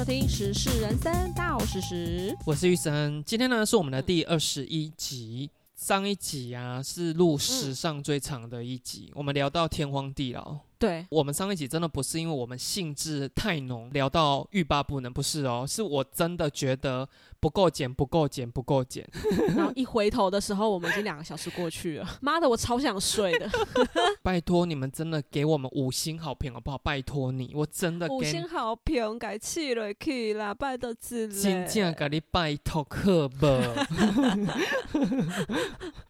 收听《时事人生到时时》，我是玉生。今天呢是我们的第二十一集。上一集啊是录史上最长的一集，我们聊到天荒地老。对我们上一集真的不是因为我们兴致太浓，聊到欲罢不能，不是哦，是我真的觉得不够剪，不够剪，不够剪。然后一回头的时候，我们已经两个小时过去了。妈的，我超想睡的。拜托你们真的给我们五星好评好不好？拜托你，我真的五星好评，改气了气啦，拜托子嘞。真正给你拜托可不？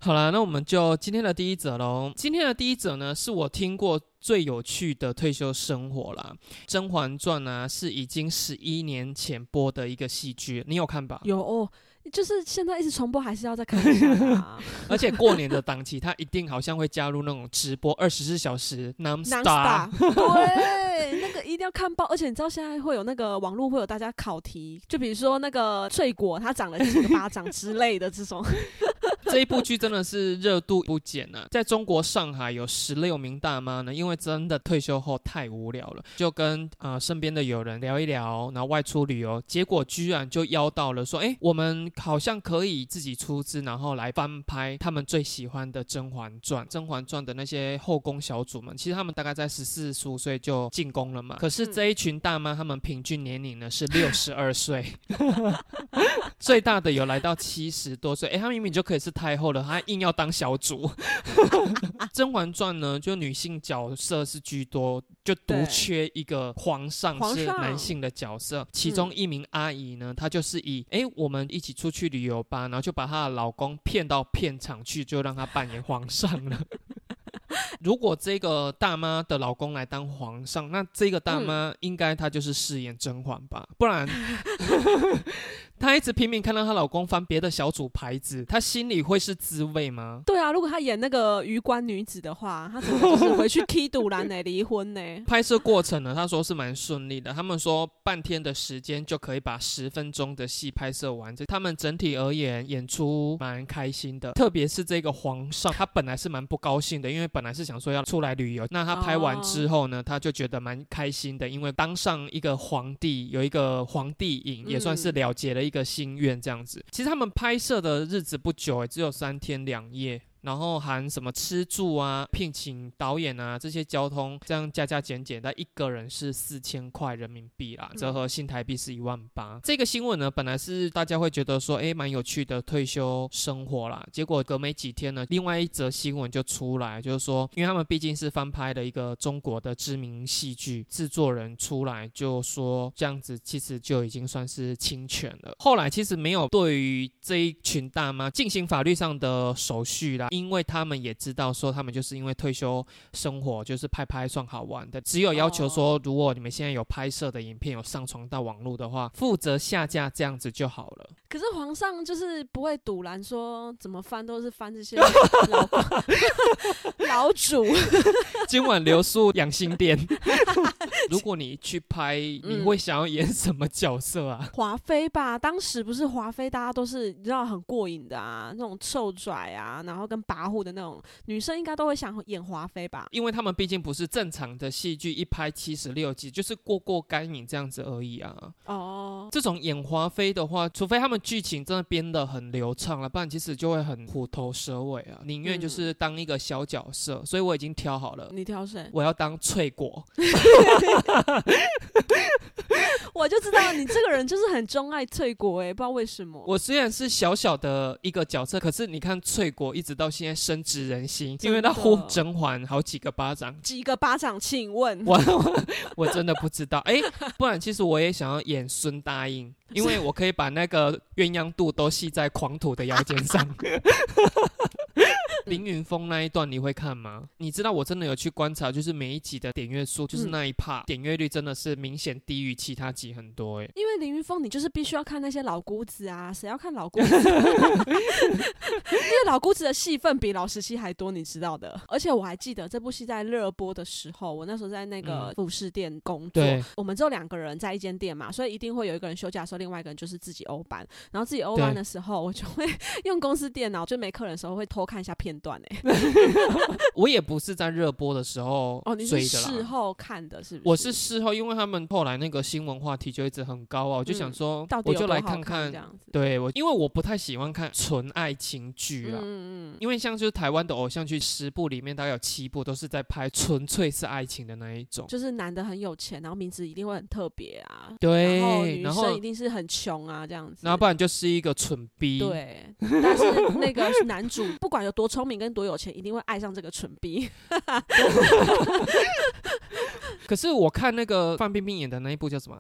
好了，那我们就今天的第一则喽。今天的第一则呢，是我听过。最有趣的退休生活啦，《甄嬛传》呢，是已经十一年前播的一个戏剧，你有看吧？有哦，就是现在一直重播，还是要再看一下。而且过年的档期，他一定好像会加入那种直播二十四小时 non stop。对，那个一定要看报。而且你知道现在会有那个网络会有大家考题，就比如说那个翠果它长了几个巴掌之类的这种。这一部剧真的是热度不减啊！在中国上海有十六名大妈呢，因为真的退休后太无聊了，就跟呃身边的友人聊一聊，然后外出旅游，结果居然就邀到了说，哎，我们好像可以自己出资，然后来翻拍他们最喜欢的《甄嬛传》。《甄嬛传》的那些后宫小主们，其实他们大概在十四十五岁就进宫了嘛。可是这一群大妈，她们平均年龄呢是六 十二岁，最大的有来到七十多岁，哎，她明明就可以是。太后了，她硬要当小主。《甄嬛传》呢，就女性角色是居多，就独缺一个皇上是男性的角色。其中一名阿姨呢，她就是以哎，我们一起出去旅游吧，然后就把她的老公骗到片场去，就让他扮演皇上了。如果这个大妈的老公来当皇上，那这个大妈应该她就是饰演甄嬛吧？不然。她一直拼命看到她老公翻别的小组牌子，她心里会是滋味吗？对啊，如果她演那个鱼官女子的话，她怎么就是回去 踢赌篮呢？离婚呢？拍摄过程呢？他说是蛮顺利的，他们说半天的时间就可以把十分钟的戏拍摄完。这他们整体而言演出蛮开心的，特别是这个皇上，他本来是蛮不高兴的，因为本来是想说要出来旅游。那他拍完之后呢，他就觉得蛮开心的，因为当上一个皇帝，有一个皇帝瘾，也算是了结了一。一个心愿这样子，其实他们拍摄的日子不久，哎，只有三天两夜。然后含什么吃住啊、聘请导演啊这些交通，这样加加减减，但一个人是四千块人民币啦，折合新台币是一万八。这个新闻呢，本来是大家会觉得说，哎，蛮有趣的退休生活啦。结果隔没几天呢，另外一则新闻就出来，就是说，因为他们毕竟是翻拍的一个中国的知名戏剧，制作人出来就说，这样子其实就已经算是侵权了。后来其实没有对于这一群大妈进行法律上的手续啦。因为他们也知道，说他们就是因为退休生活，就是拍拍算好玩的，只有要求说，如果你们现在有拍摄的影片有上传到网络的话，负责下架这样子就好了。可是皇上就是不会堵拦说，怎么翻都是翻这些 老老主。今晚留宿养心殿。如果你去拍，你会想要演什么角色啊？华妃吧，当时不是华妃，大家都是你知道很过瘾的啊，那种臭拽啊，然后跟跋扈的那种女生，应该都会想演华妃吧？因为他们毕竟不是正常的戏剧，一拍七十六集就是过过干瘾这样子而已啊。哦，这种演华妃的话，除非他们剧情真的编得很流畅了，不然其实就会很虎头蛇尾啊。宁愿就是当一个小角色，所以我已经挑好了。你挑谁？我要当翠果。我就知道你这个人就是很钟爱翠果哎，不知道为什么。我虽然是小小的一个角色，可是你看翠果一直到现在深植人心，因为他呼甄嬛好几个巴掌，几个巴掌？请问，我我真的不知道哎，不然其实我也想要演孙答应，因为我可以把那个鸳鸯肚都系在狂徒的腰间上。凌云峰那一段你会看吗？你知道我真的有去观察，就是每一集的点阅数，就是那一 part 点阅率真的是明显低于其他集很多哎。因为凌云峰你就是必须要看那些老姑子啊，谁要看老姑子？因为老姑子的戏份比老十七还多，你知道的。而且我还记得这部戏在热播的时候，我那时候在那个服饰店工作，我们只有两个人在一间店嘛，所以一定会有一个人休假的时候，另外一个人就是自己欧班。然后自己欧班的时候，我就会用公司电脑，就没客人的时候会偷看一下片。片段哎、我也不是在热播的时候哦，你追是。事后看的，是不是？我是事后，因为他们后来那个新闻话题就一直很高啊，我就想嗯说，到底我就来看看这样子。对我，因为我不太喜欢看纯爱情剧啊。嗯嗯嗯，因为像就是台湾的偶像剧十部里面，大概有七部都是在拍纯粹是爱情的那一种。就是男的很有钱，然后名字一定会很特别啊，对然后女生一定是很穷啊，这样子。然后不然就是一个蠢逼。对，但是那个男主不管有多聪明跟多有钱，一定会爱上这个蠢逼。可是我看那个范冰冰演的那一部叫什么？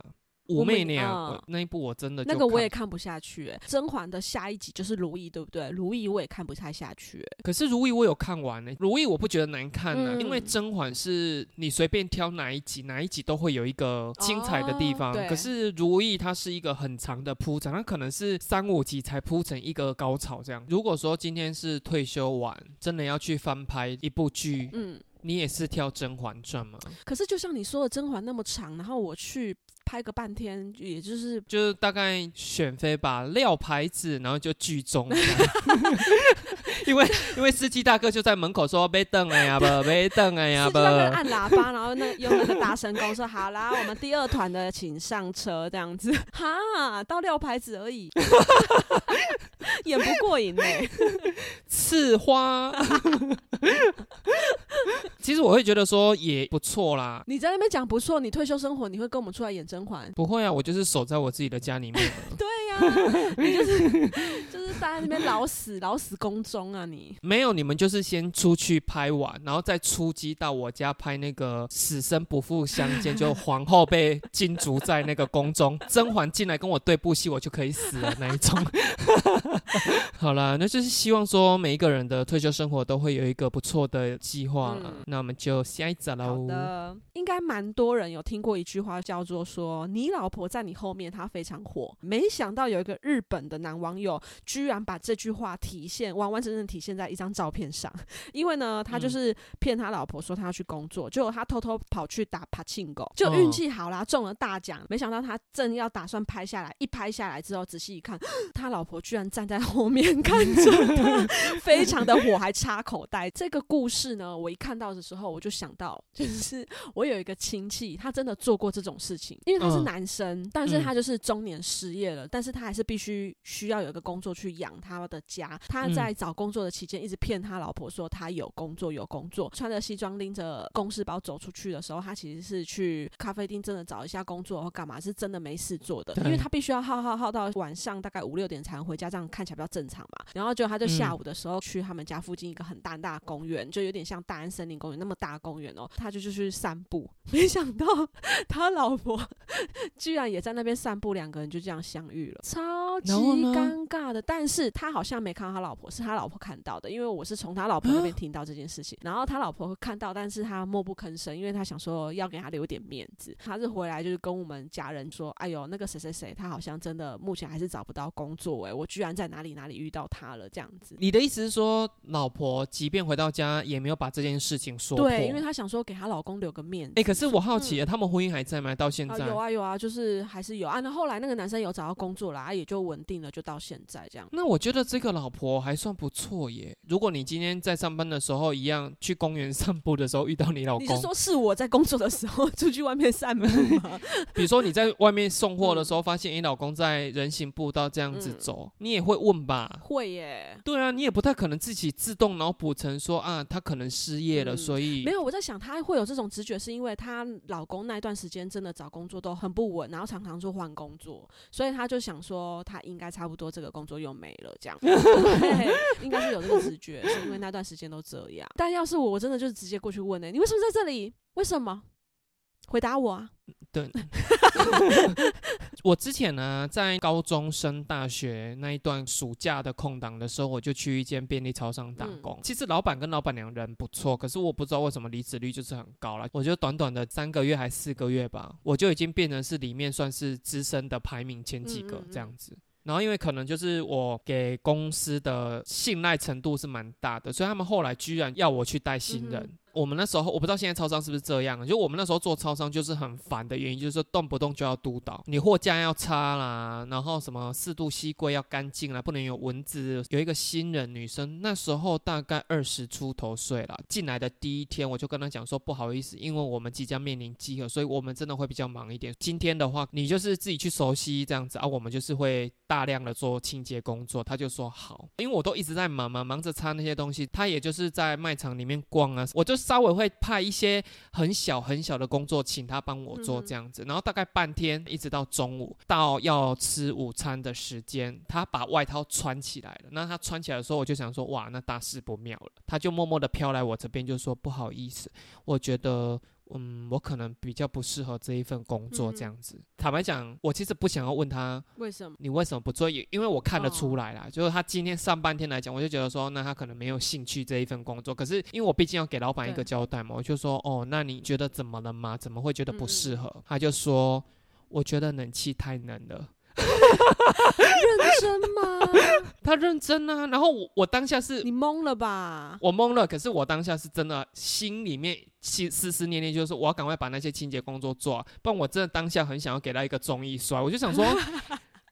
武武媚媚娘，嗯那一部我真的那个我也看看不下去、欸。甄嬛的下一集就是如懿，对不对？如懿我也看不太下去、欸。可是如懿我有看完呢、如懿我不觉得难看呢、嗯因为甄嬛是你随便挑哪一集，哪一集都会有一个精彩的地方。哦可是如懿它是一个很长的铺展，它可能是三五集才铺成一个高潮这样。如果说今天是退休完，真的要去翻拍一部剧，嗯，你也是挑《甄嬛传》吗？可是就像你说的，甄嬛那么长，然后我去拍个半天，也就是就是大概选妃吧，撂牌子，然后就剧终。因为因为司机大哥就在门口说别等哎呀不，别等哎呀不按喇叭，然后那用那个大声公说好啦，我们第二团的请上车，这样子哈，到撂牌子而已，演不过瘾呢、刺花。其实我会觉得说也不错啦。你在那边讲不错，你退休生活你会跟我们出来演甄嬛？不会啊，我就是守在我自己的家里面了。对呀、你就是就是待在那边老死老死宫中啊你。没有，你们就是先出去拍完，然后再出击到我家拍那个死生不复相见，就皇后被禁足在那个宫中，甄嬛进来跟我对部戏，我就可以死了那一种。好啦，那就是希望说每一个人的退休生活都会有一个不错的计划了。嗯那我们就下一集好喽。的，应该蛮多人有听过一句话，叫做说“你老婆在你后面，她非常火”。没想到有一个日本的男网友，居然把这句话体现完完整整体现在一张照片上。因为呢，他就是骗他老婆说他要去工作，结果他偷偷跑去打帕庆狗，就运气好啦，中了大奖。没想到他正要打算拍下来，一拍下来之后，仔细一看，他老婆居然站在后面看着他，非常的火，还插口袋。这个故事呢，我一看到的时候，我就想到，就是我有一个亲戚，他真的做过这种事情，因为他是嗯男生，但是他就是中年失业了，但是他还是必须需要有一个工作去养他的家。他嗯在找工作的期间，一直骗他老婆说他有工作，有工作，穿着西装拎着公事包走出去的时候，他其实是去咖啡厅真的找一下工作或干嘛，是真的没事做的，因为他必须要耗耗耗到晚上大概五六点才能回家，这样看起来比较正常嘛。然后就他就下嗯午的时候去他们家附近一个很大很大的公园，就有点像大安森林公园那么大的公园哦，他就就去散步，没想到他老婆 居然也在那边散步，两个人就这样相遇了，超级尴尬的。但是他好像没看到他老婆，是他老婆看到的，因为我是从他老婆那边听到这件事情。然后他老婆看到，但是他默不吭声，因为他想说要给他留点面子。他是回来就是跟我们家人说：“哎呦，那个谁谁谁，他好像真的目前还是找不到工作、哎，我居然在哪里哪里遇到他了，这样子。”你的意思是说，老婆即便回到家，也没有把这件事情说破？对，因为她想说给她老公留个面子。哎、可是我好奇，他们婚姻还在吗？到现啊，在？有啊有啊，就是还是有啊。那后来那个男生有找到工作了，啊，也就稳定了，就到现在这样。那我觉得这个老婆还算不错耶。如果你今天在上班的时候一样去公园散步的时候遇到你老公，你是说是我在工作的时候出去外面散步吗？比如说你在外面送货的时候，发现你老公在人行步道这样子嗯走，你也会问吧？会耶。对啊，你也不太可能自己自动脑补成说啊，她可能失业了，嗯所以没有，我在想她会有这种直觉，是因为她老公那段时间真的找工作都很不稳，然后常常就换工作，所以她就想说，她应该差不多这个工作又没了，这样，对，应该是有这个直觉，是因为那段时间都这样。但要是我，我真的就直接过去问呢、你为什么在这里？为什么？回答我啊！对。我之前呢，在高中升大学那一段暑假的空档的时候，我就去一间便利超商打嗯工。其实老板跟老板娘人不错，可是我不知道为什么离职率就是很高了。我就短短的三个月还四个月吧，我就已经变成是里面算是资深的排名前几个这样子。然后因为可能就是我给公司的信赖程度是蛮大的，所以他们后来居然要我去带新人。嗯我们那时候我不知道现在超商是不是这样，就我们那时候做超商就是很烦的原因，就是说动不动就要督导，你货架要擦啦，然后什么四度吸柜要干净啦，不能有蚊子。有一个新人女生，那时候大概二十出头岁了，进来的第一天我就跟她讲说不好意思，因为我们即将面临饥饿，所以我们真的会比较忙一点。今天的话，你就是自己去熟悉这样子啊，我们就是会大量的做清洁工作。她就说好，因为我都一直在忙嘛，忙着擦那些东西，她也就是在卖场里面逛啊，我就稍微会派一些很小很小的工作，请他帮我做这样子。然后大概半天，一直到中午，到要吃午餐的时间，他把外套穿起来了。那他穿起来的时候，我就想说，哇，那大事不妙了。他就默默的飘来我这边，就说不好意思，我觉得。嗯，我可能比较不适合这一份工作，这样子。坦白讲，我其实不想要问他为什么你为什么不做，因为我看得出来啦，就是他今天上半天来讲，我就觉得说，那他可能没有兴趣这一份工作。可是因为我毕竟要给老板一个交代嘛，我就说，哦，那你觉得怎么了吗？怎么会觉得不适合？他就说，我觉得冷气太冷了。认真吗？他认真啊，然后我我当下是你懵了吧？我懵了，可是我当下是真的心里面心思思念念，就是我要赶快把那些清洁工作做，不然我真的当下很想要给他一个综艺摔，我就想说。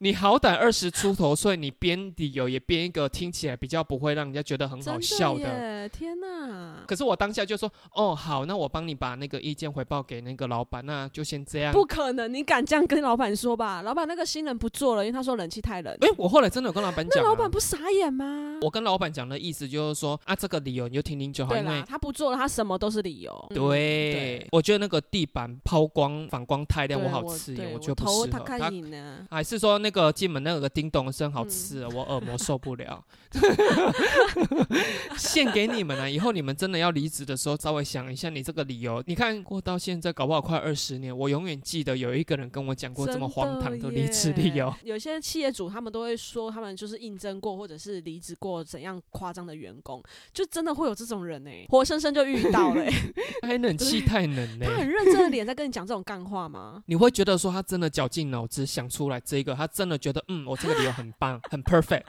你好歹二十出头岁，你编理由也编一个听起来比较不会让人家觉得很好笑的。天哪！可是我当下就说，哦，好，那我帮你把那个意见回报给那个老板，那就先这样。不可能，你敢这样跟老板说吧？老板那个新人不做了，因为他说冷气太冷。哎，我后来真的有跟老板讲，那老板不傻眼吗？我跟老板讲的意思就是说，啊，这个理由你就听听就好。对啦，他不做了，他什么都是理由。对，我觉得那个地板抛光反光太亮，我好刺眼，我觉得不适合。他还是说那个进门那个。叮咚声好刺啊，我耳膜受不了。献给你们了，以后你们真的要离职的时候，稍微想一下你这个理由。你看过到现在，搞不好快二十年，我永远记得有一个人跟我讲过这么荒唐的离职理由。有些企业主他们都会说，他们就是应征过或者是离职过怎样夸张的员工，就真的会有这种人呢，活生生就遇到了。还冷气太冷呢，他很认真的脸在跟你讲这种干话吗？你会觉得说他真的绞尽脑汁想出来这个，他真的觉得嗯我。这个理由很棒，很 perfect。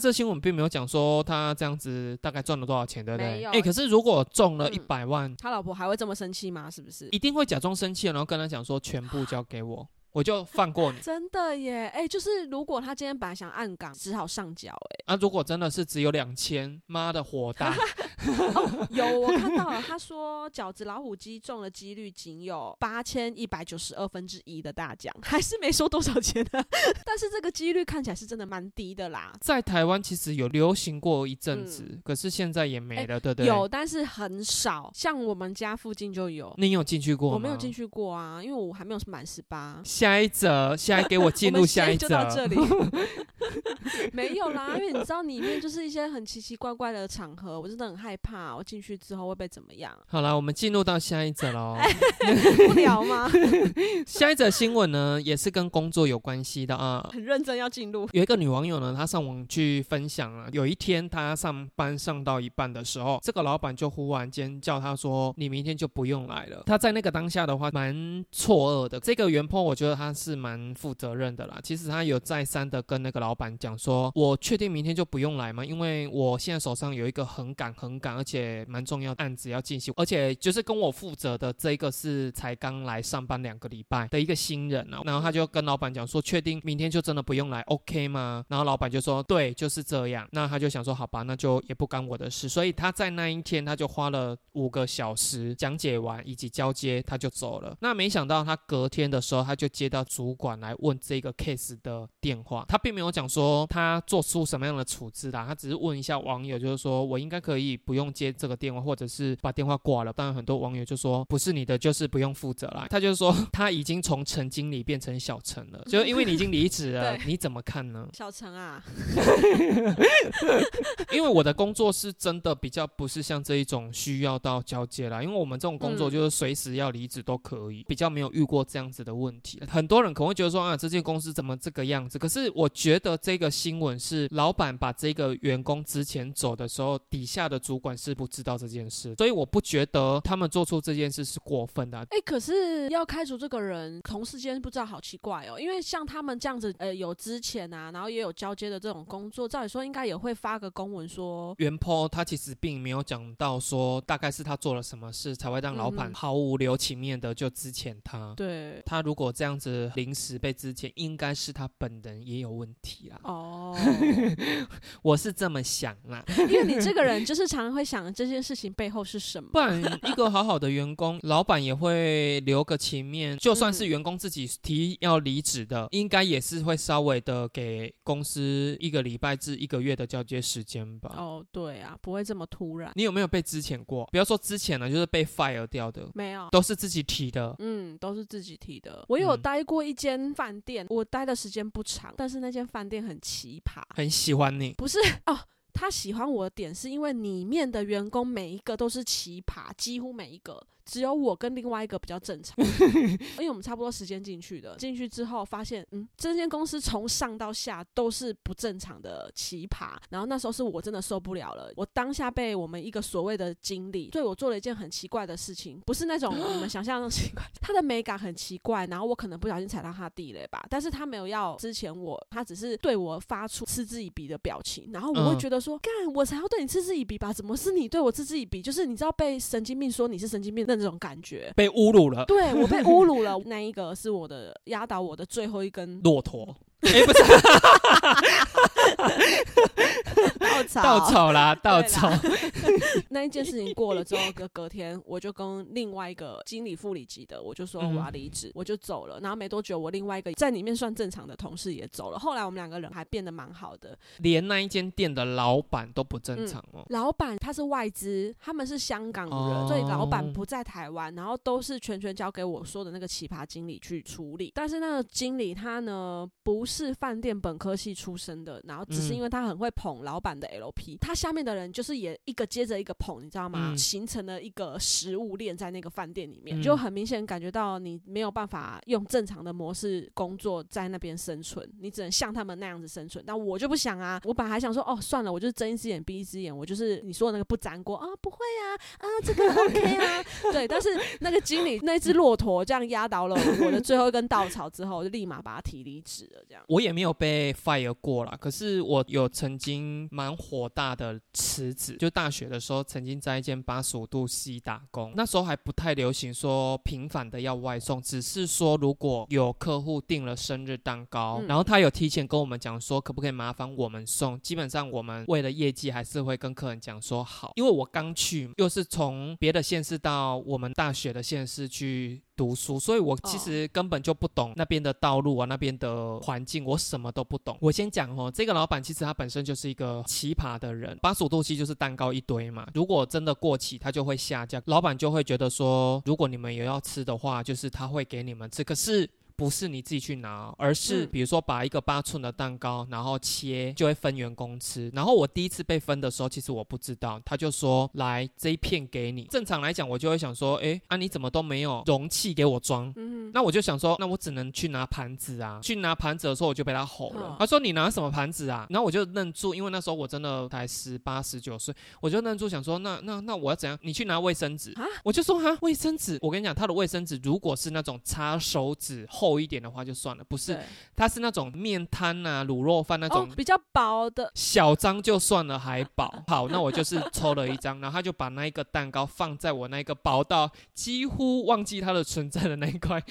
这新闻并没有讲说他这样子大概赚了多少钱，对不对？哎，可是如果中了一百万，他老婆还会这么生气吗？是不是？一定会假装生气，然后跟他讲说全部交给我。我就放过你，真的耶！哎，就是如果他今天本来想按岗，只好上缴。哎，啊，如果真的是只有两千，妈的火大！有我看到了，他说饺子老虎机中的几率仅有八千一百九十二分之一的大奖，还是没收多少钱呢？但是这个几率看起来是真的蛮低的啦。在台湾其实有流行过一阵子，可是现在也没了，对不对？有，但是很少。像我们家附近就有。你有进去过吗？我没有进去过啊，因为我还没有满十八。下一则，现在给我进入下一则。就到这里，没有啦，因为你知道里面就是一些很奇奇怪怪的场合，我真的很害怕，我进去之后会被怎么样？好了，我们进入到下一则喽。不聊吗？下一则新闻呢，也是跟工作有关系的啊。很认真要进入。有一个女网友呢，她上网去分享啊，有一天她上班上到一半的时候，这个老板就忽然间叫她说：“你明天就不用来了。”她在那个当下的话，蛮错愕的。这个原 po 我觉得她是蛮负责任的啦。其实她有再三的跟那个老板讲说：“我确定明天就不用来吗？因为我现在手上有一个很赶、很赶，而且蛮重要的案子要进行，而且就是跟我负责的这个是才刚来上班两个礼拜的一个新人啊。”然后他就跟老板讲说：“确定明天就真的不用来，OK 吗？”然后老板就说：“对，就是这样。”那他就想说：“好吧，那就也不干我的事。”所以他在那一天他就花了五个小时讲解完以及交接，他就走了。那没想到他隔天的时候，他就接到主管来问这个 case 的电话，他并没有讲说他做出什么样的处置啦，他只是问一下网友，就是说我应该可以不用接这个电话，或者是把电话挂了。当然很多网友就说不是你的，就是不用负责啦。他就是说他已经从陈经理变成小陈了，就因为你已经离职了，你怎么看呢？小陈啊，因为我的工作是真的比较不是像这一种需要到交接啦，因为我们这种工作就是随时要离职都可以，比较没有遇过这样子的问题。很多人可能会觉得说啊，这间公司怎么这个样子？可是我觉得这个新闻是老板把这个员工之前走的时候，底下的主主管是不知道这件事，所以我不觉得他们做出这件事是过分的啊。哎、可是要开除这个人，同事间不知道好奇怪哦，因为像他们这样子，呃，有之前啊，然后也有交接的这种工作，照理说应该也会发个公文说，原 po 他其实并没有讲到说大概是他做了什么事才会让老板毫无留情面的就资遣他。对，他如果这样子临时被资遣，应该是他本人也有问题啦。哦，我是这么想啦，因为你这个人就是常常会想这件事情背后是什么不。然一个好好的员工，老板也会留个情面。就算嗯是员工自己提要离职的，应该也是会稍微的给公司一个礼拜至一个月的交接时间吧。哦，对啊，不会这么突然。你有没有被之前过？不要说之前了，就是被 fire 掉的，没有，都是自己提的。嗯，都是自己提的。我有嗯待过一间饭店，我待的时间不长，但是那间饭店很奇葩。很喜欢你，不是哦，他喜欢我的点是因为里面的员工每一个都是奇葩，几乎每一个。只有我跟另外一个比较正常，因为我们差不多时间进去的。进去之后发现，嗯，这间公司从上到下都是不正常的奇葩。然后那时候是我真的受不了了，我当下被我们一个所谓的经理对我做了一件很奇怪的事情，不是那种你们想象的奇怪，他的美感很奇怪，然后我可能不小心踩到他地雷吧，但是他没有要之前我，他只是对我发出嗤之以鼻的表情，然后我会嗯觉得说，干、我才要对你嗤之以鼻吧？怎么是你对我嗤之以鼻？就是你知道被神经病说你是神经病的那种感觉。被侮辱了。对我被侮辱了，那一个是我的压倒我的最后一根骆驼，哎、不是 稻草。稻草啦，稻草。那一件事情过了之后，隔隔天我就跟另外一个经理副理级的，我就说嗯我要离职，我就走了。然后没多久，我另外一个在里面算正常的同事也走了。后来我们两个人还变得蛮好的。连那一间店的老板都不正常哦。老板他是外资，他们是香港人，哦所以老板不在台湾，然后都是全权交给我说的那个奇葩经理去处理。但是那个经理他呢不是饭店本科系出身的，然后只是嗯因为他很会捧老板的 LP，、他下面的人就是也一个接着一个捧，你知道吗？嗯形成了一个食物链在那个饭店里面，嗯就很明显感觉到你没有办法用正常的模式工作在那边生存，你只能像他们那样子生存。但我就不想啊，我本来还想说，哦，算了，我就是睁一只眼闭一只眼，我就是你说的那个不粘锅啊，不会啊，啊，这个 OK 啊，对。但是那个经理那只骆驼这样压倒了我的最后一根稻草之后，我就立马把他提离职了，这样。我也没有被 fire 过啦，可是我有曾经蛮火大的辞职，就大学的时候曾经在一间八十五度 C 打工，那时候还不太流行说频繁的要外送，只是说如果有客户订了生日蛋糕，嗯。然后他有提前跟我们讲说可不可以麻烦我们送，基本上我们为了业绩还是会跟客人讲说好，因为我刚去又是从别的县市到我们大学的县市去读书，所以我其实根本就不懂那边的道路啊，那边的环境，我什么都不懂。我先讲哦，这个老板其实他本身就是一个奇葩的人，八十五度 C 就是蛋糕一堆嘛，如果真的过期，他就会下架，老板就会觉得说，如果你们有要吃的话，就是他会给你们吃，可是。不是你自己去拿，而是嗯比如说把一个八寸的蛋糕，然后切，就会分员工吃。然后我第一次被分的时候，其实我不知道，他就说来这一片给你。正常来讲，我就会想说，哎，啊你怎么都没有容器给我装？嗯，那我就想说，那我只能去拿盘子啊。去拿盘子的时候，我就被他吼了嗯。他说：“你拿什么盘子啊？”然后我就愣住，因为那时候我真的才十八、十九岁，我就愣住，想说：“那那那我要怎样？你去拿卫生纸啊？”我就说：“哈，卫生纸。”我跟你讲，他的卫生纸如果是那种擦手指厚一点的话，就算了；不是，它是那种面摊呐、卤肉饭那种哦，比较薄的，小张就算了，还薄。好，那我就是抽了一张，然后他就把那一个蛋糕放在我那个薄到几乎忘记它的存在的那一块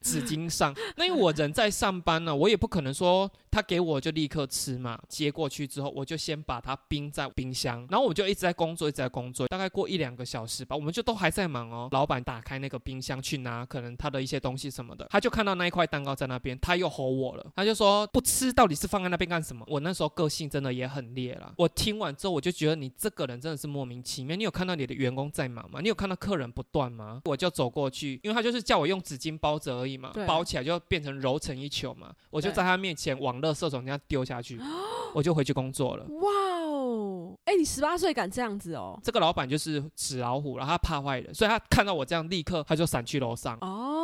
纸巾上。那因为我人在上班呢，我也不可能说他给我就立刻吃嘛。接过去之后，我就先把它冰在冰箱，然后我就一直在工作，一直在工作。大概过一两个小时吧，我们就都还在忙哦。老板打开那个冰箱去拿可能他的一些东西什么的，他就看到那一块蛋糕在那边，他又吼我了，他就说不吃到底是放在那边干什么？我那时候个性真的也很烈了。我听完之后，我就觉得你这个人真的是莫名其妙。你有看到你的员工在忙吗？你有看到客人不断吗？我就走过去，因为他就是叫我用纸巾包着而已嘛，包起来就变成揉成一球嘛。我就在他面前往垃圾桶这样丢下去，我就回去工作了。哇哦，哎、你十八岁敢这样子哦？这个老板就是纸老虎，然后他怕坏人，所以他看到我这样，立刻他就闪去楼上。哦，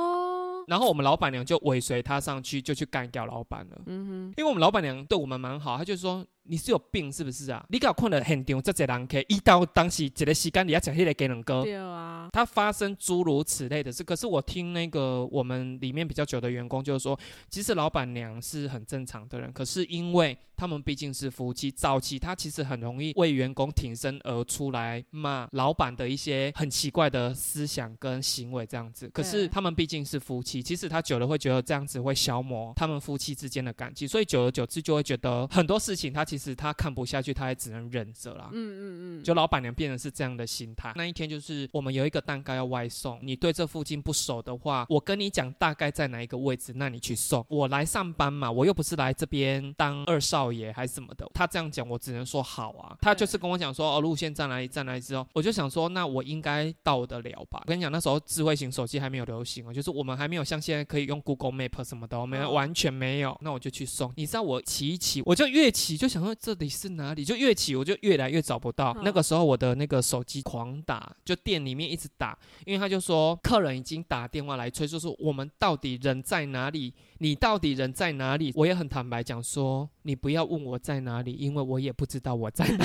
然后我们老板娘就尾随他上去，就去干掉老板了。嗯哼，因为我们老板娘对我们蛮好，她就说你是有病是不是啊？你搞看了现场这些人客，一到当时一个时间你要讲迄个给人哥，对啊，他发生诸如此类的事。可是我听那个我们里面比较久的员工就是说，其实老板娘是很正常的人，可是因为他们毕竟是夫妻，早期他其实很容易为员工挺身而出来骂老板的一些很奇怪的思想跟行为这样子。可是他们毕竟是夫妻，其实他久了会觉得这样子会消磨他们夫妻之间的感情，所以久而久之就会觉得很多事情他其实他看不下去，他也只能忍着啦。嗯嗯嗯，就老板娘变成是这样的心态。那一天就是我们有一个蛋糕要外送，你对这附近不熟的话，我跟你讲大概在哪一个位置，那你去送。我来上班嘛，我又不是来这边当二少爷还是什么的。他这样讲，我只能说好啊。他就是跟我讲说，哦，路线在哪里，在哪里之后，我就想说，那我应该到得了吧？我跟你讲，那时候智慧型手机还没有流行哦，就是我们还没有像现在可以用 Google Map 什么的，我们哦完全没有。那我就去送。你知道我骑一骑，我就越骑就想说这里是哪里，就越骑我就越来越找不到。嗯那个时候我的那个手机狂打，就店里面一直打，因为他就说客人已经打电话来催，就说我们到底人在哪里？你到底人在哪里？我也很坦白讲说，你不要问我在哪里，因为我也不知道我在哪里。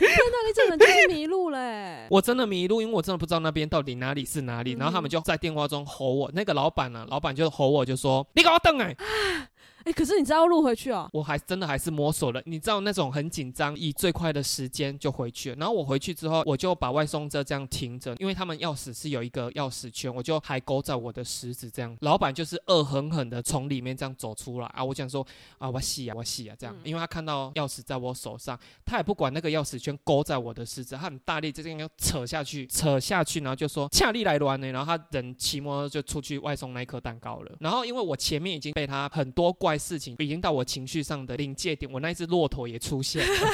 那你这个人就是迷路嘞。我真的迷路，因为我真的不知道那边到底哪里是哪里。然后他们嗯就在电话中吼我，那个老板呢、老板就吼我，就说你给我等哎、哎，可是你知道要录回去哦。我还真的还是摸索了，你知道那种很紧张，以最快的时间就回去了。然后我回去之后，我就把外送车这样停着，因为他们钥匙是有一个钥匙圈，我就还勾在我的食指这样。老板就是恶狠狠的从里面这样走出来啊！我讲说啊，我洗啊，我洗啊，这样，嗯因为他看到钥匙在我手上，他也不管那个钥匙圈勾在我的食指，他很大力就这样扯下去，扯下去，然后就说恰力来乱呢，然后他人骑摩托就出去外送那一颗蛋糕了。然后因为我前面已经被他很多怪事情，已经到我情绪上的临界点，我那一只骆驼也出现了。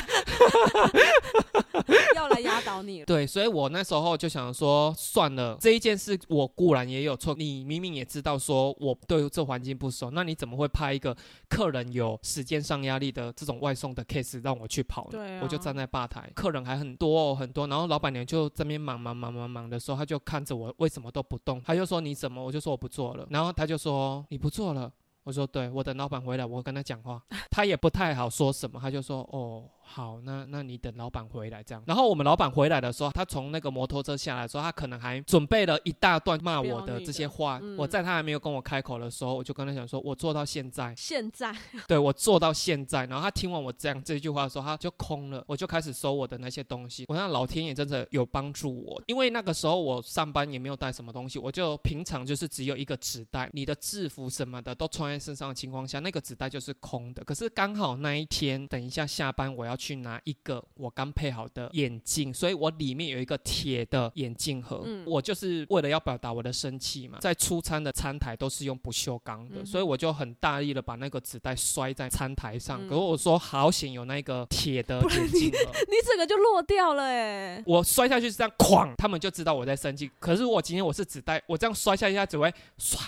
要来压倒你了。对，所以我那时候就想说，算了，这一件事我固然也有错，你明明也知道说我对这环境不熟，那你怎么会派一个客人有时间上压力的这种外送的 case 让我去跑呢？对啊我就站在吧台，客人还很多哦，很多，然后老板娘就这边忙忙忙忙忙的时候，他就看着我为什么都不动，他就说你怎么？我就说我不做了，然后他就说你不做了。我说对，我等老板回来，我跟他讲话，他也不太好说什么，他就说哦好，那那你等老板回来这样。然后我们老板回来的时候，他从那个摩托车下来的时候，他可能还准备了一大段骂我的这些话。嗯我在他还没有跟我开口的时候，我就跟他讲说，我做到现在，现在 对我做到现在。然后他听完我这样这句话的时候，他就空了，我就开始收我的那些东西。我让老天爷真的有帮助我，因为那个时候我上班也没有带什么东西，我就平常就是只有一个纸袋，你的制服什么的都穿在身上的情况下，那个纸袋就是空的。可是刚好那一天，等一下下班我要去拿一个我刚配好的眼镜，所以我里面有一个铁的眼镜盒。嗯我就是为了要表达我的生气嘛，在出餐的餐台都是用不锈钢的，嗯所以我就很大力的把那个纸袋摔在餐台上。嗯可是我说好险有那个铁的眼镜盒。你整个就落掉了哎。我摔下去是这样哐，他们就知道我在生气。可是我今天我是纸袋，我这样摔下去，他只会唰。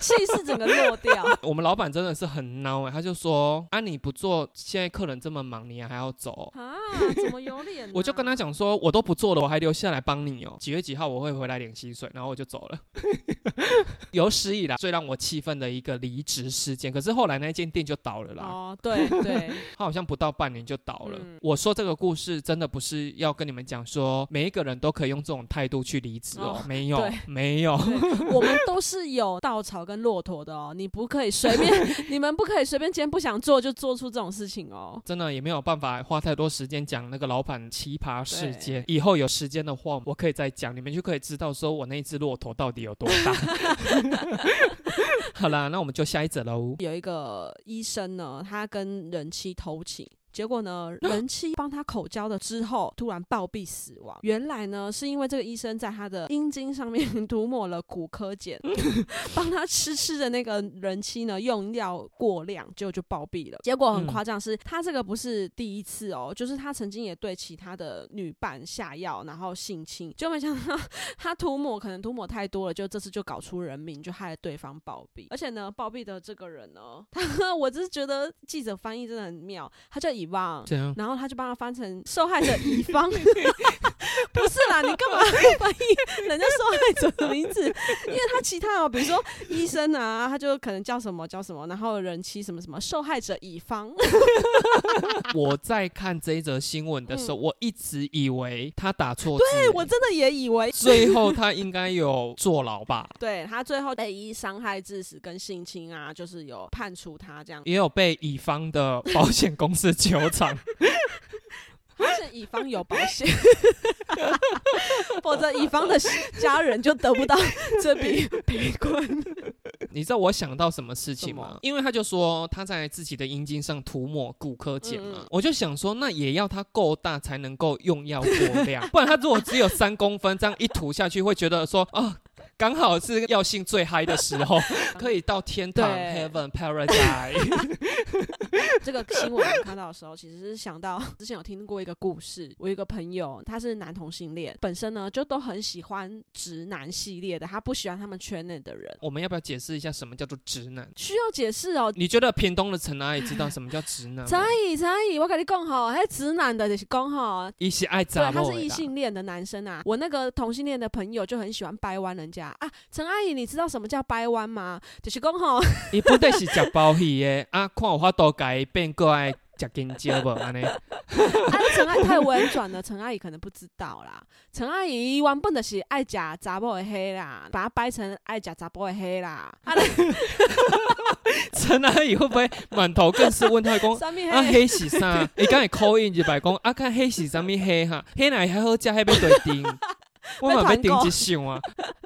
气势整个落掉。我们老板真的是很孬哎，他就说啊你不做，现在客人这么忙，你还要走。啊，怎么有 脸、我就跟他，讲说，我都不做了，我还留下来帮你哦。几月几号我会回来领薪水，然后我就走了。有史以来最让我气愤的一个离职事件，可是后来那间店就倒了啦。哦，对对，他好像不到半年就倒了。嗯我说这个故事真的不是要跟你们讲说每一个人都可以用这种态度去离职哦，哦没有，没有。我们都是有稻草跟骆驼的哦，你不可以随便，你们不可以随便，今天不想做就做出这种事情哦。真的也没有办法花太多时间讲那个老板奇葩事件。以后有时间的话，我可以再讲，你们就可以知道说我那只骆驼到底有多大。好啦，那我们就下一则喽。有一个医生呢，他跟人妻偷情。结果呢，人妻帮他口交了之后，突然暴毙死亡。原来呢，是因为这个医生在他的阴茎上面 涂抹了骨科碱，帮他吃吃的那个人妻呢用药过量，结果就暴毙了。结果很嗯夸张，是他这个不是第一次哦，就是他曾经也对其他的女伴下药，然后性侵，就没想到他 涂抹可能涂抹太多了，就这次就搞出人命，就害了对方暴毙。而且呢，暴毙的这个人呢，他 我只是觉得记者翻译真的很妙，他叫乙方，怎样？然后他就帮他翻成受害者乙方。不是啦，你干嘛 翻译人家受害者的名字？因为他其他哦，比如说医生啊，他就可能叫什么叫什么，然后人妻什么什么受害者乙方。我在看这一则新闻的时候，我一直以为他打错字，对我真的也以为。最后他应该有坐牢吧？对他最后被以伤害致死跟性侵啊，就是有判处他这样，也有被乙方的保险公司纠缠。而且乙方有保险，否则乙方的家人就得不到这笔赔款。你知道我想到什么事情吗？因为他就说他在自己的阴茎上涂抹骨科碱嘛，我就想说，那也要他够大才能够用药过量，不然他如果只有三公分，这样一涂下去，会觉得说啊。刚好是药性最嗨的时候，可以到天堂 （Heaven Paradise）。这个新闻我看到的时候，其实是想到 之前有听过一个故事，我有一个朋友，他是男同性恋，本身呢就都很喜欢直男系列的，他不喜欢他们圈内的人。我们要不要解释一下什么叫做直男？需要解释哦，你觉得屏东的陈阿姨知道什么叫直男陈阿姨，陈阿姨，我跟你讲吼，还直男的就是讲吼，一些爱对，他是异性恋的男生啊。我那个同性恋的朋友就很喜欢掰弯人家啊。陈阿姨，你知道什么叫掰弯吗？就是讲吼，伊本来是食包鱼的，啊，看有法度改变过来食金蕉无安尼。啊，陈阿姨太婉转了，陈阿姨可能不知道啦。陈阿姨原本就是爱食查某的黑啦，把它掰成爱食查甫的黑啦。啊，陈阿姨会不会满头更是问他讲？啊，黑黑是啥？伊刚才口音就白讲，啊，看黑是啥物黑哈？黑奶还好食，还要对丁，我嘛要顶一箱啊！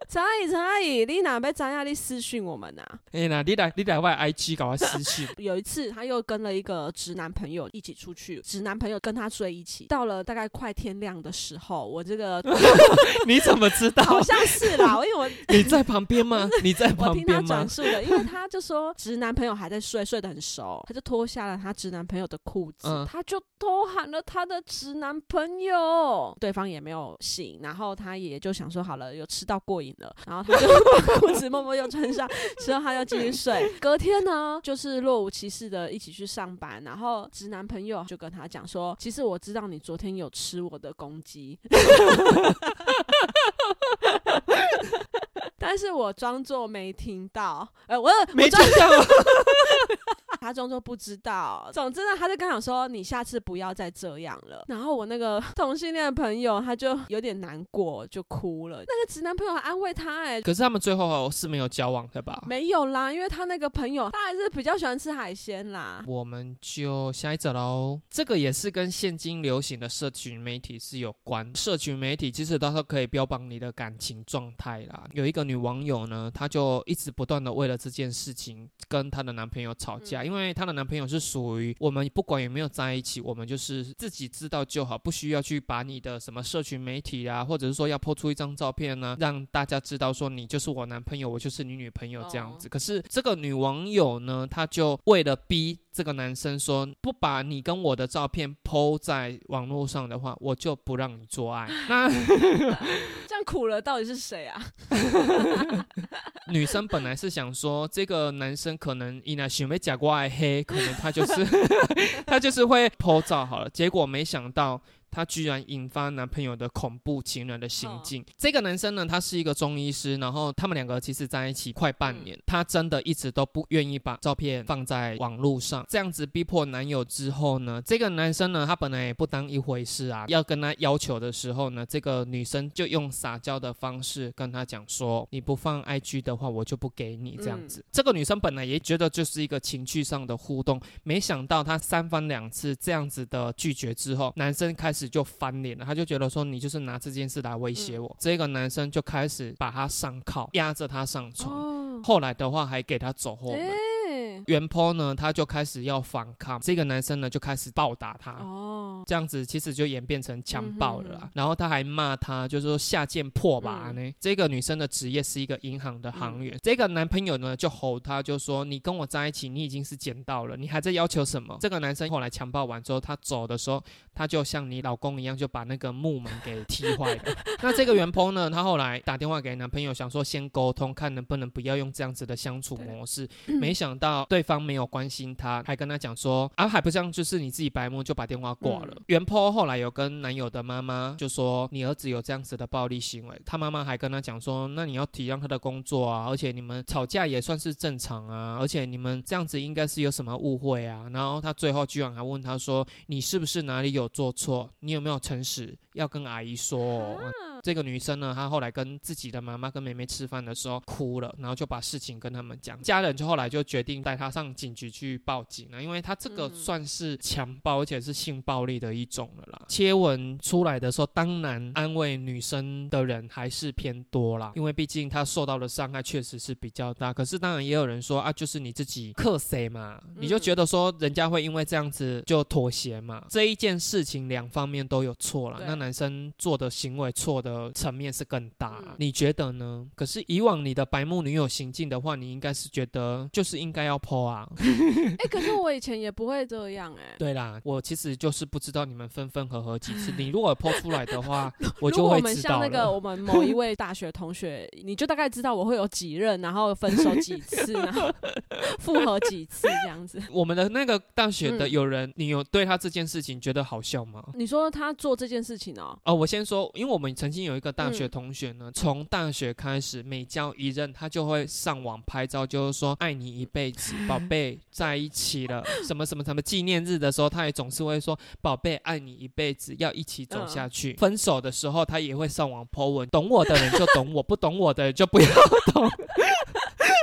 陈阿姨，陈阿姨，你哪要知影你私讯我们啊？哎呐，你来你来我 IG 搞我私信，有一次，他又跟了一个直男朋友一起出去，直男朋友跟他睡一起。到了大概快天亮的时候，我这个 你怎么知道？好像是啦，因为我你在旁边吗？你在我旁边吗听他转？述的，因为他就说直男朋友还在睡，睡得很熟，他就脱下了他直男朋友的裤子，嗯他就偷喊了他的直男朋友，对方也没有醒，然后他他也就想说好了，有吃到过瘾了，然后他就 把裤子默默又穿上，之后他要继续睡。隔天呢，就是若无其事的一起去上班，然后直男朋友就跟他讲说，其实我知道你昨天有吃我的公鸡。但是我装作没听到，呃，我没我装听到吗？他装作不知道。总之呢，他就跟我说：“你下次不要再这样了。”然后我那个 同性恋的朋友他就有点难过，就哭了。那个直男朋友还安慰他、哎，可是他们最后是没有交往的吧？没有啦，因为他那个朋友他还是比较喜欢吃海鲜啦。我们就下一则喽。这个也是跟现今流行的社群媒体是有关。社群媒体其实到时候可以标榜你的感情状态啦。有一个女网友呢，她就一直不断的为了这件事情跟她的男朋友吵架，嗯因为她的男朋友是属于我们不管有没有在一起，我们就是自己知道就好，不需要去把你的什么社群媒体啊，或者是说要抛出一张照片呢，让大家知道说你就是我男朋友，我就是你女朋友这样子。可是这个女网友呢，她就为了逼这个男生说，不把你跟我的照片 PO 在网络上的话，我就不让你做爱。那这样苦了到底是谁啊？女生本来是想说，这个男生可能伊那想要假过爱黑，可能他就是 他就是会 PO 照好了，结果没想到。他居然引发男朋友的恐怖情人的行径。这个男生呢，他是一个中医师，然后他们两个其实在一起快半年，他真的一直都不愿意把照片放在网络上，这样子逼迫男友之后呢，这个男生呢，他本来也不当一回事啊，要跟他要求的时候呢，这个女生就用撒娇的方式跟他讲说，你不放 IG 的话，我就不给你。这样子。这个女生本来也觉得就是一个情绪上的互动，没想到他三番两次这样子的拒绝之后，男生开始就翻脸了，他就觉得说你就是拿这件事来威胁我。这个男生就开始把他上铐，压着他上床，哦，后来的话还给他走后门。哎，袁坡呢，他就开始要反抗，这个男生呢就开始暴打他。哦，这样子其实就演变成强暴了啦。嗯然后他还骂他，就是说下贱破吧嗯呢。这个女生的职业是一个银行的行员，这个男朋友呢就吼他，就说你跟我在一起，你已经是捡到了，你还在要求什么？这个男生后来强暴完之后，他走的时候，他就像你老公一样，就把那个木门给踢坏了。那这个袁坡呢，他后来打电话给男朋友，想说先沟通，看能不能不要用这样子的相处模式。没想到对方没有关心她，还跟她讲说啊，还不像就是你自己白目就把电话挂了。嗯袁坡后来有跟男友的妈妈就说，你儿子有这样子的暴力行为，他妈妈还跟他讲说，那你要体谅他的工作啊，而且你们吵架也算是正常啊，而且你们这样子应该是有什么误会啊。然后他最后居然还问他说，你是不是哪里有做错？你有没有诚实？要跟阿姨说哦。这个女生呢，她后来跟自己的妈妈跟妹妹吃饭的时候哭了，然后就把事情跟他们讲，家人就后来就决定带她上警局去报警了，因为他这个嗯算是强暴，而且是性暴力的一种了啦。贴文出来的时候，当然安慰女生的人还是偏多啦，因为毕竟他受到的伤害确实是比较大。可是当然也有人说啊，就是你自己克谁嘛，你就觉得说人家会因为这样子就妥协嘛？这一件事情两方面都有错了，那男生做的行为错的层面是更大，嗯你觉得呢？可是以往你的白目女友行径的话，你应该是觉得就是应该要 PO 啊。哎、可是我以前也不会这样哎、对啦，我其实就是不知道你们分分合合几次，你如果有 PO 出来的话，我就会知道我们像那个。我们某一位大学同学，你就大概知道我会有几任，然后分手几次，然后复合几次这样子。我们的那个大学的嗯有人，你有对他这件事情觉得好笑吗？你说他做这件事情哦、哦，我先说，因为我们曾经有一个大学嗯同学呢，从大学开始，每交一任，他就会上网拍照，就是说爱你一辈子，宝贝在一起了，什么什么什么纪念日的时候，他也总是会说宝贝爱你一辈子，要一起走下去。分手的时候，他也会上网 po 文，懂我的人就懂我，不懂我的人就不要懂。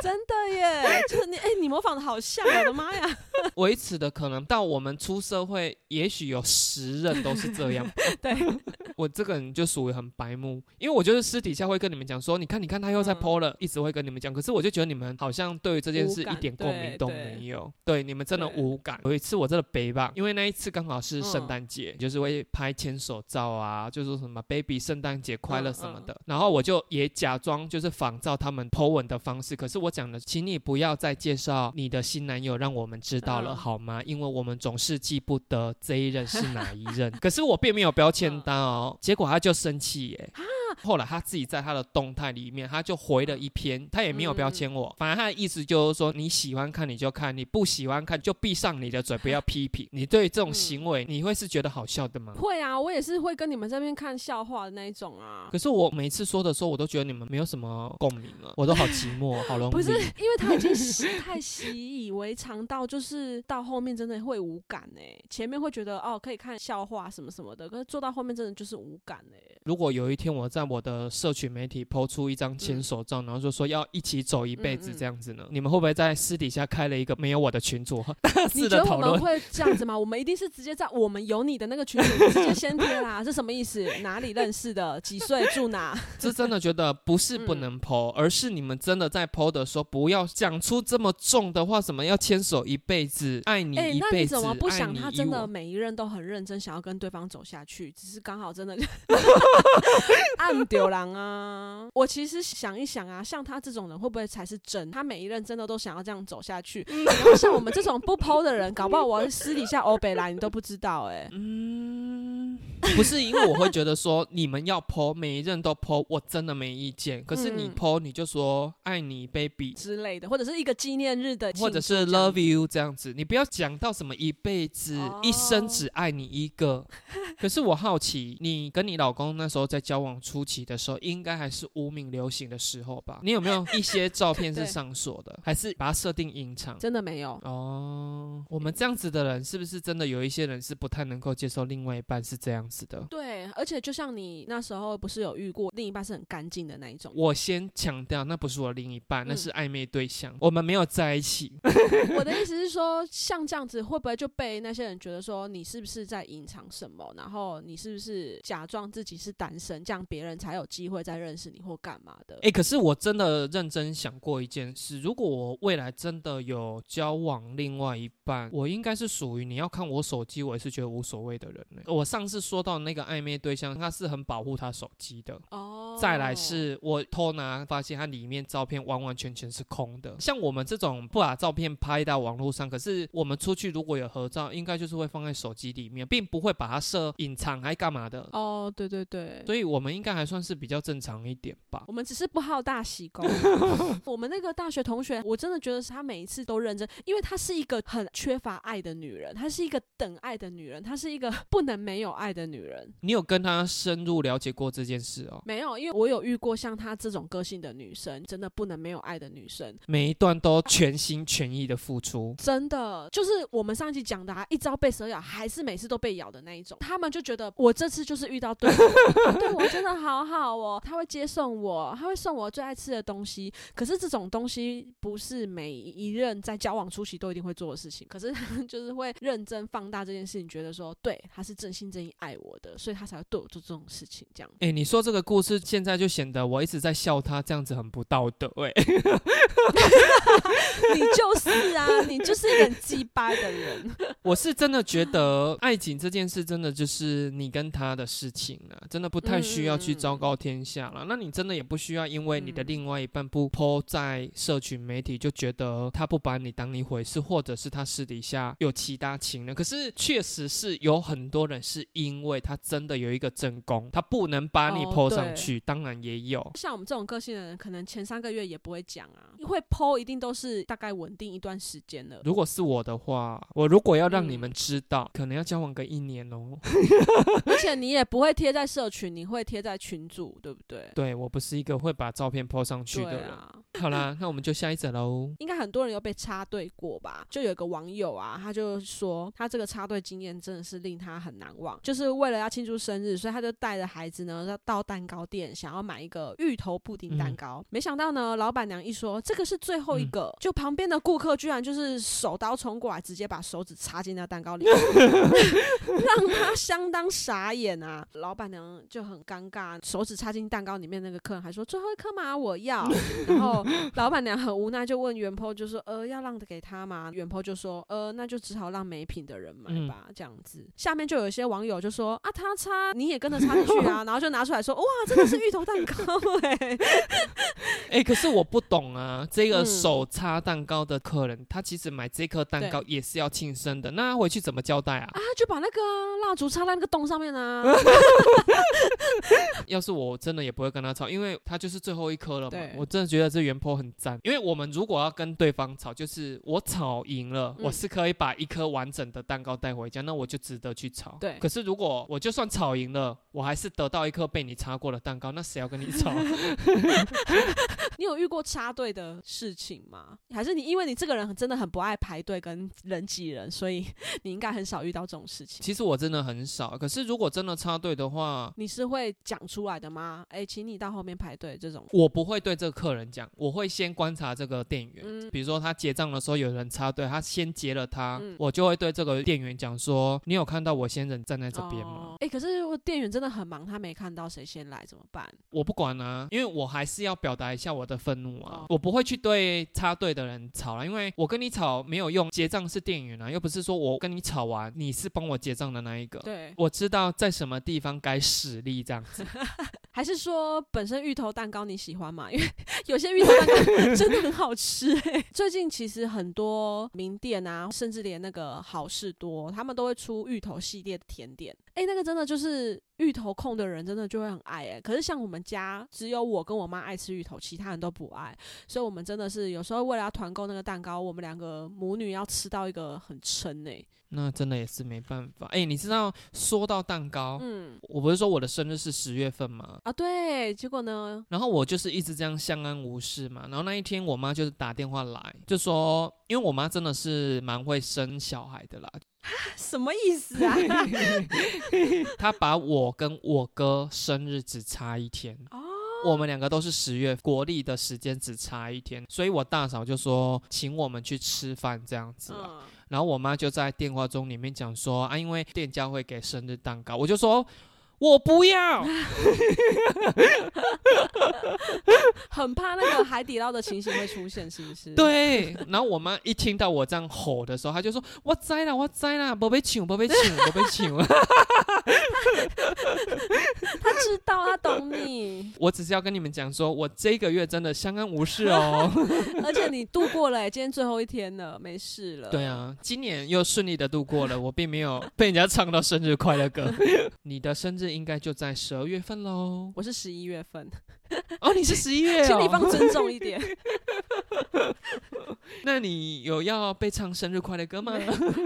真的耶，就是你哎、你模仿的好像，我的妈呀！维持的可能到我们出社会，也许有十任都是这样。对，我这个人就属于很白目，因为我就是私底下会跟你们讲说，你看，你看他又在嗯 PO 了，一直会跟你们讲。可是我就觉得你们好像对于这件事一点共鸣都没有，对你们真的无感。有一次我真的北吧，因为那一次刚好是圣嗯诞节，就是会拍牵手照啊，就说什么 baby 圣诞节快乐嗯什么的。然后我就也假装就是仿照他们 PO 文的方式，可是我讲的，请你不要再介绍你的新男友让我们知道了、嗯好吗？因为我们总是记不得这一任是哪一任。可是我并没有标签嗯单哦，结果他就生气耶。后来他自己在他的动态里面，他就回了一篇，他也没有标签我，反正他的意思就是说，你喜欢看你就看，你不喜欢看就闭上你的嘴，不要批评。你对这种行为，你会是觉得好笑的吗？会啊，我也是会跟你们这边看笑话的那一种啊。可是我每次说的时候，我都觉得你们没有什么共鸣了，我都好寂寞，好 lonely。不是，因为他已经习太习以为常到，就是到后面真的会无感哎、前面会觉得哦可以看笑话什么什么的，可是做到后面真的就是无感哎、如果有一天我在我的社群媒体抛出一张牵手照，然后就说要一起走一辈子这样子呢，你们会不会在私底下开了一个没有我的群组，大你肆觉得我们的讨论？会这样子吗？我们一定是直接在我们有你的那个群组直接先贴啦，是什么意思？哪里认识的？几岁？住哪？这真的觉得不是不能抛，而是你们真的在抛的时候，不要讲出这么重的话，什么要牵手一辈子，爱你哎、一辈子，那你怎么不想他真的每一任都很认真，想要跟对方走下去，只是刚好真的暗丢人啊？我其实想一想啊，像他这种人会不会才是真？他每一任真的都想要这样走下去，然后像我们这种不剖的人，搞不好我私底下欧北来你都不知道哎、嗯，不是因为我会觉得说你们要剖，每一任都剖，我真的没意见。可是你嗯剖，你就说爱你，baby，之类的，或者是一个纪念日的或者是 love you 这样子，你不要讲到什么一辈子、一生哦只爱你一个。可是我好奇，你跟你老公那时候在交往初期的时候，应该还是无名流行的时候吧？你有没有一些照片是上锁的，还是把它设定隐藏？真的没有。哦，我们这样子的人，是不是真的有一些人是不太能够接受另外一半是这样子的？对，而且就像你那时候不是有遇过另一半是很干净的那一种，我先强调，那不是我另一半，那嗯是暧昧对象，我们没有在一起。我的意思是说，像这样子会不会就被那些人觉得说你是不是在隐藏什么？然然后你是不是假装自己是单身，这样别人才有机会再认识你或干嘛的？哎、可是我真的认真想过一件事，如果我未来真的有交往另外一半，我应该是属于你要看我手机，我也是觉得无所谓的人呢。我上次说到那个暧昧对象，他是很保护他手机的。哦，再来是我偷拿，发现他里面照片完完全全是空的。像我们这种不把照片拍到网络上，可是我们出去如果有合照，应该就是会放在手机里面，并不会把它设隐藏还干嘛的。哦，对对对。所以我们应该还算是比较正常一点吧。我们只是不好大喜功。我们那个大学同学，我真的觉得是她每一次都认真，因为她是一个很缺乏爱的女人，她是一个等爱的女人，她是一个不能没有爱的女人。你有跟她深入了解过这件事哦？没有，因为我有遇过像她这种个性的女生，真的不能没有爱的女生。每一段都全心全意的付出。真的就是我们上一集讲的、啊，一朝被蛇咬，还是每次都被咬的那一种。他们就觉得我这次就是遇到对 对我真的好好哦，他会接送我，他会送我最爱吃的东西。可是这种东西不是每一任在交往初期都一定会做的事情。可是他就是会认真放大这件事情，觉得说对他是真心真意爱我的，所以他才会对我做这种事情。这样，哎、你说这个故事，现在就显得我一直在笑他，这样子很不道德、哎，你就是啊，你就是一个鸡巴的人。我是真的觉得爱情这件事，真的就是你跟他的事情啊，真的不太需要去昭告天下了。那你真的也不需要因为你的嗯另外一半不 po 在社群媒体，就觉得他不把你当一回事，或者是他私底下有其他情人。可是确实是有很多人是因为他真的有一个正宫，他不能把你哦 po 对上去，当然也有。像我们这种个性的人，可能前三个月也不会讲啊，会剖一定都是大概稳定一段时间了。如果是我的话，我如果要让你嗯们知道，可能要交往个一年哦。而且你也不会贴在社群，你会贴在群组，对不对？对我不是一个会把照片 po 上去的人。啊，好啦，那我们就下一则喽。应该很多人有被插队过吧？就有一个网友啊，他就说他这个插队经验真的是令他很难忘。就是为了要庆祝生日，所以他就带着孩子呢到蛋糕店，想要买一个芋头布丁蛋糕。没想到呢，老板娘一说这个是最后一个，就旁边的顾客居然就是手刀冲过来，直接把手指插进那蛋糕里面，让他相当傻眼啊！老板娘就很尴尬，手指插进蛋糕里面，那个客人还说最后一颗嘛，我要。然后老板娘很无奈，就问袁坡，就说呃要让给他吗？袁坡就说呃那就只好让没品的人买吧，这样子。下面就有一些网友就说啊他插你也跟着插进去啊，然后就拿出来说哇真的是芋头蛋糕哎、哎、可是我不懂啊，这个嗯手插蛋糕的客人，他其实买这颗蛋糕也是要庆生的，那他回去怎么交代啊？啊就把那个啊蜡烛插在那个洞上面啊。要是我真的也不会跟他吵，因为他就是最后一颗了嘛对。我真的觉得这原坡很赞，因为我们如果要跟对方吵，就是我吵赢了，嗯我是可以把一颗完整的蛋糕带回家，那我就值得去吵。对可是如果我就算吵赢了，我还是得到一颗被你插过的蛋糕，那谁要跟你吵？你有遇过插队的事情吗？还是你因为你这个人真的很不爱排队跟人挤人，所以你应该很少遇到这种事情？其实我真的很少，可是如果真的插队的话，你是会讲出来的吗？哎、请你到后面排队这种。我不会对这个客人讲，我会先观察这个店员。嗯比如说他结账的时候有人插队，他先结了他，嗯我就会对这个店员讲说：“你有看到我先人站在这边吗？”哦哎、可是我店员真的很忙，他没看到谁先来怎么办？我不管啊，因为我还是要表达一下我的愤怒啊哦，我不会去对插队的人吵了，因为我跟你吵没有用，结账是店员啊，又不是说我跟你吵完你是帮我结账的那一个。对，我知道在什么地方该使力这样子，还是说本身芋头蛋糕你喜欢吗？因为有些芋头蛋糕 真的很好吃哎、最近其实很多名店啊，甚至连那个好事多，他们都会出芋头系列的甜点。哎、那个真的就是芋头控的人真的就会很爱哎、可是像我们家只有我跟我妈爱吃芋头，其他人都不爱，所以我们真的是有时候为了要团购那个蛋糕，我们两个母女要吃到一个很撑哎、那真的也是没办法。哎、你知道说到蛋糕，嗯我不是说我的生日是十月份吗？啊对，结果呢？然后我就是一直这样相安无事嘛。然后那一天我妈就是打电话来，就说，因为我妈真的是蛮会生小孩的啦，什么意思啊？她把我跟我哥生日只差一天。哦，我们两个都是十月，国历的时间只差一天，所以我大嫂就说请我们去吃饭这样子啊。嗯然后我妈就在电话中里面讲说啊，因为店家会给生日蛋糕，我就说我不要，很怕那个海底捞的情形会出现，是不是？，对。然后我妈一听到我这样吼的时候，她就说我栽了，我栽了，不被抢，不被抢，不被抢。他知道，他懂你，我只是要跟你们讲说，我这个月真的相安无事哦。而且你度过了欸，今天最后一天了，没事了。对，啊，今年又顺利的度过了，我并没有被人家唱到生日快乐歌。你的生日应该就在十二月份喽。我是十一月份，哦，你是十一月请你哦。放尊重一点。那你有要被唱生日快乐歌吗？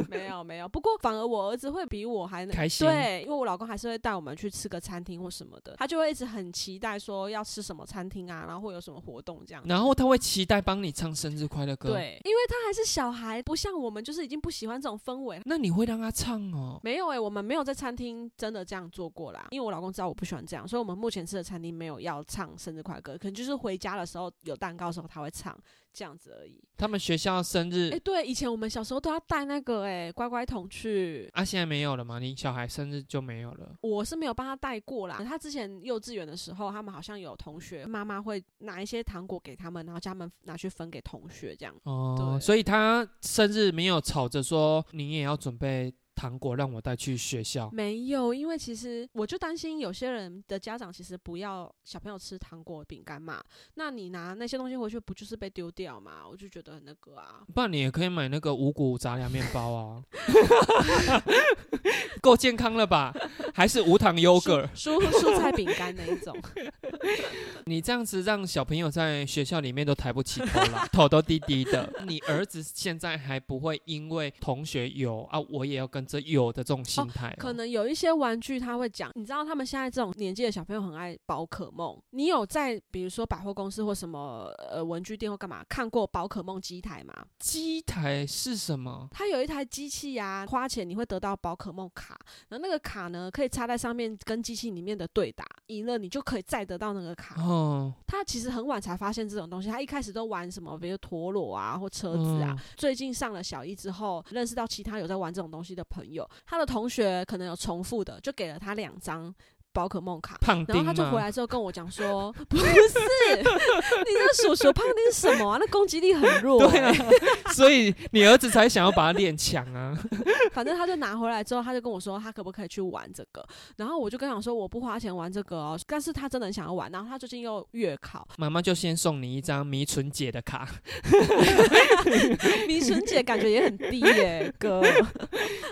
没有没有，不过反而我儿子会比我还开心对，因为我老公还是会带我们去吃个餐厅或什么的，他就会一直很期待说要吃什么餐厅啊，然后会有什么活动这样。然后他会期待帮你唱生日快乐歌。，对，因为他还是小孩，不像我们就是已经不喜欢这种氛围。那你会让他唱哦？没有诶、我们没有在餐厅真的这样做过啦，因为我老公知道我不喜欢这样，所以我们目前吃的餐厅没有要唱生日快歌，可能就是回家的时候有蛋糕的时候他会唱这样子而已。他们学校生日诶、对，以前我们小时候都要带那个诶、乖乖桶去，啊，现在没有了吗？你小孩生日就没有了。我是没有帮他带过啦。他之前幼稚园的时候，他们好像有同学妈妈会拿一些糖果给他们，然后叫他们拿去分给同学这样。哦，对所以他生日没有吵着说你也要准备糖果让我带去学校。没有，因为其实我就担心有些人的家长其实不要小朋友吃糖果、饼干嘛，那你拿那些东西回去不就是被丢掉嘛？我就觉得很那个啊。不然你也可以买那个五谷杂粮面包啊，够健康了吧？还是无糖 yogurt？蔬蔬菜饼干那一种，你这样子让小朋友在学校里面都抬不起头了，头都低低的。你儿子现在还不会因为同学有啊，我也要跟着有的这种心态、哦可能有一些玩具他会讲，你知道他们现在这种年纪的小朋友很爱宝可梦。你有在比如说百货公司或什么呃文具店或干嘛看过宝可梦机台吗？机台是什么？它有一台机器啊，花钱你会得到宝可梦卡，然后那个卡呢可以插在上面跟机器里面的对打，赢了你就可以再得到那个卡。哦，他其实很晚才发现这种东西，他一开始都玩什么，比如陀螺啊或车子啊。嗯最近上了小一之后，认识到其他有在玩这种东西的朋友，他的同学可能有重复的，就给了他两张宝可梦卡。胖然后他就回？来之后跟我讲说：“不是，你那叔叔胖丁是什么啊？那攻击力很弱、对啊欸。，所以你儿子才想要把它练强啊。反正他就拿回来之后，他就跟我说他可不可以去玩这个。然后我就跟他讲说我不花钱玩这个哦，但是他真的很想要玩。然后他最近又月考，妈妈就先送你一张迷纯姐的卡，迷纯姐感觉也很低耶、哥。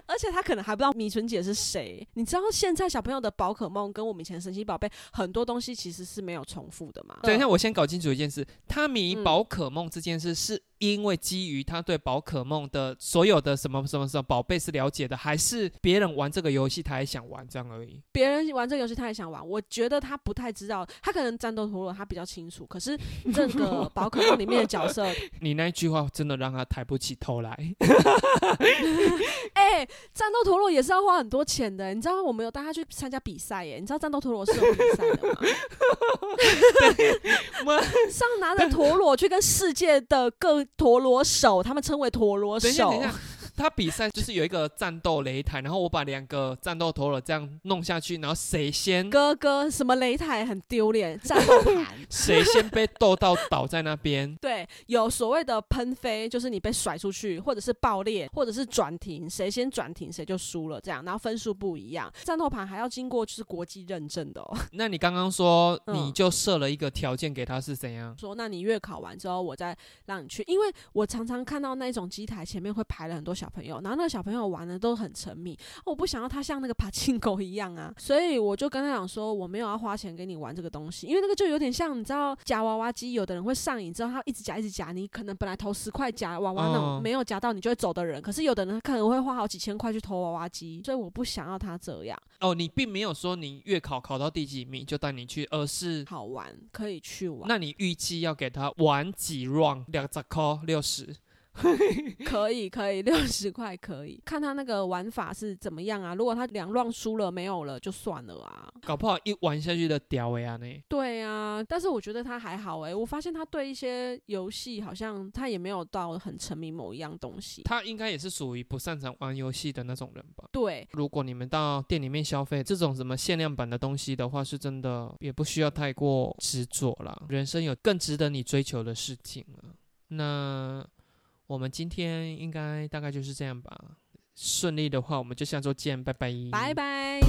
而且他可能还不知道迷纯姐是谁。你知道现在小朋友的宝可梦跟我们以前神奇宝贝很多东西其实是没有重复的嘛？等一下，我先搞清楚一件事：他迷嗯宝可梦这件事，是因为基于他对宝可梦的所有的什么什么什么宝贝是了解的，还是别人玩这个游戏他也想玩这样而已？别人玩这个游戏他也想玩，我觉得他不太知道，他可能战斗陀螺他比较清楚，可是这个宝可梦里面的角色，你那一句话真的让他抬不起头来。哎、战斗陀螺也是要花很多钱的，你知道我们有带他去参加比赛耶，你知道战斗陀螺是有比赛的吗？妈上拿着陀螺去跟世界的各陀螺手，他们称为陀螺等一下，手等一。下，他比赛就是有一个战斗擂台，然后我把两个战斗陀螺这样弄下去，然后谁先哥哥，什么擂台很丢脸，战斗盘。谁先被斗到倒在那边。对，有所谓的喷飞，就是你被甩出去，或者是爆裂，或者是转停，谁先转停谁就输了，这样，然后分数不一样。战斗盘还要经过就是国际认证的哦。那你刚刚说嗯你就设了一个条件给他是怎样？说，那你月考完之后，我再让你去，因为我常常看到那种机台前面会排了很多小朋友，然后那个小朋友玩的都很沉迷，我不想要他像那个爬进狗一样啊，所以我就跟他讲说，我没有要花钱给你玩这个东西，因为那个就有点像你知道夹娃娃机，有的人会上瘾之后，他一直夹一直夹，你可能本来投十块夹娃娃那种、哦。没有夹到你就会走的人，可是有的人可能会花好几千块去投娃娃机，所以我不想要他这样，哦，你并没有说你月考考到第几名就带你去，而是好玩可以去玩。那你预计要给他玩几 round 两十块六十，可以可以，六十块可以，看他那个玩法是怎么样啊？如果他两乱输了没有了就算了啊。搞不好一玩下去的屌呀呢。对啊，但是我觉得他还好哎，我发现他对一些游戏好像他也没有到很沉迷某一样东西。他应该也是属于不擅长玩游戏的那种人吧？对，如果你们到店里面消费这种什么限量版的东西的话，是真的也不需要太过执着了。人生有更值得你追求的事情了。那我们今天应该大概就是这样吧。顺利的话，我们就下周见，拜拜，拜拜。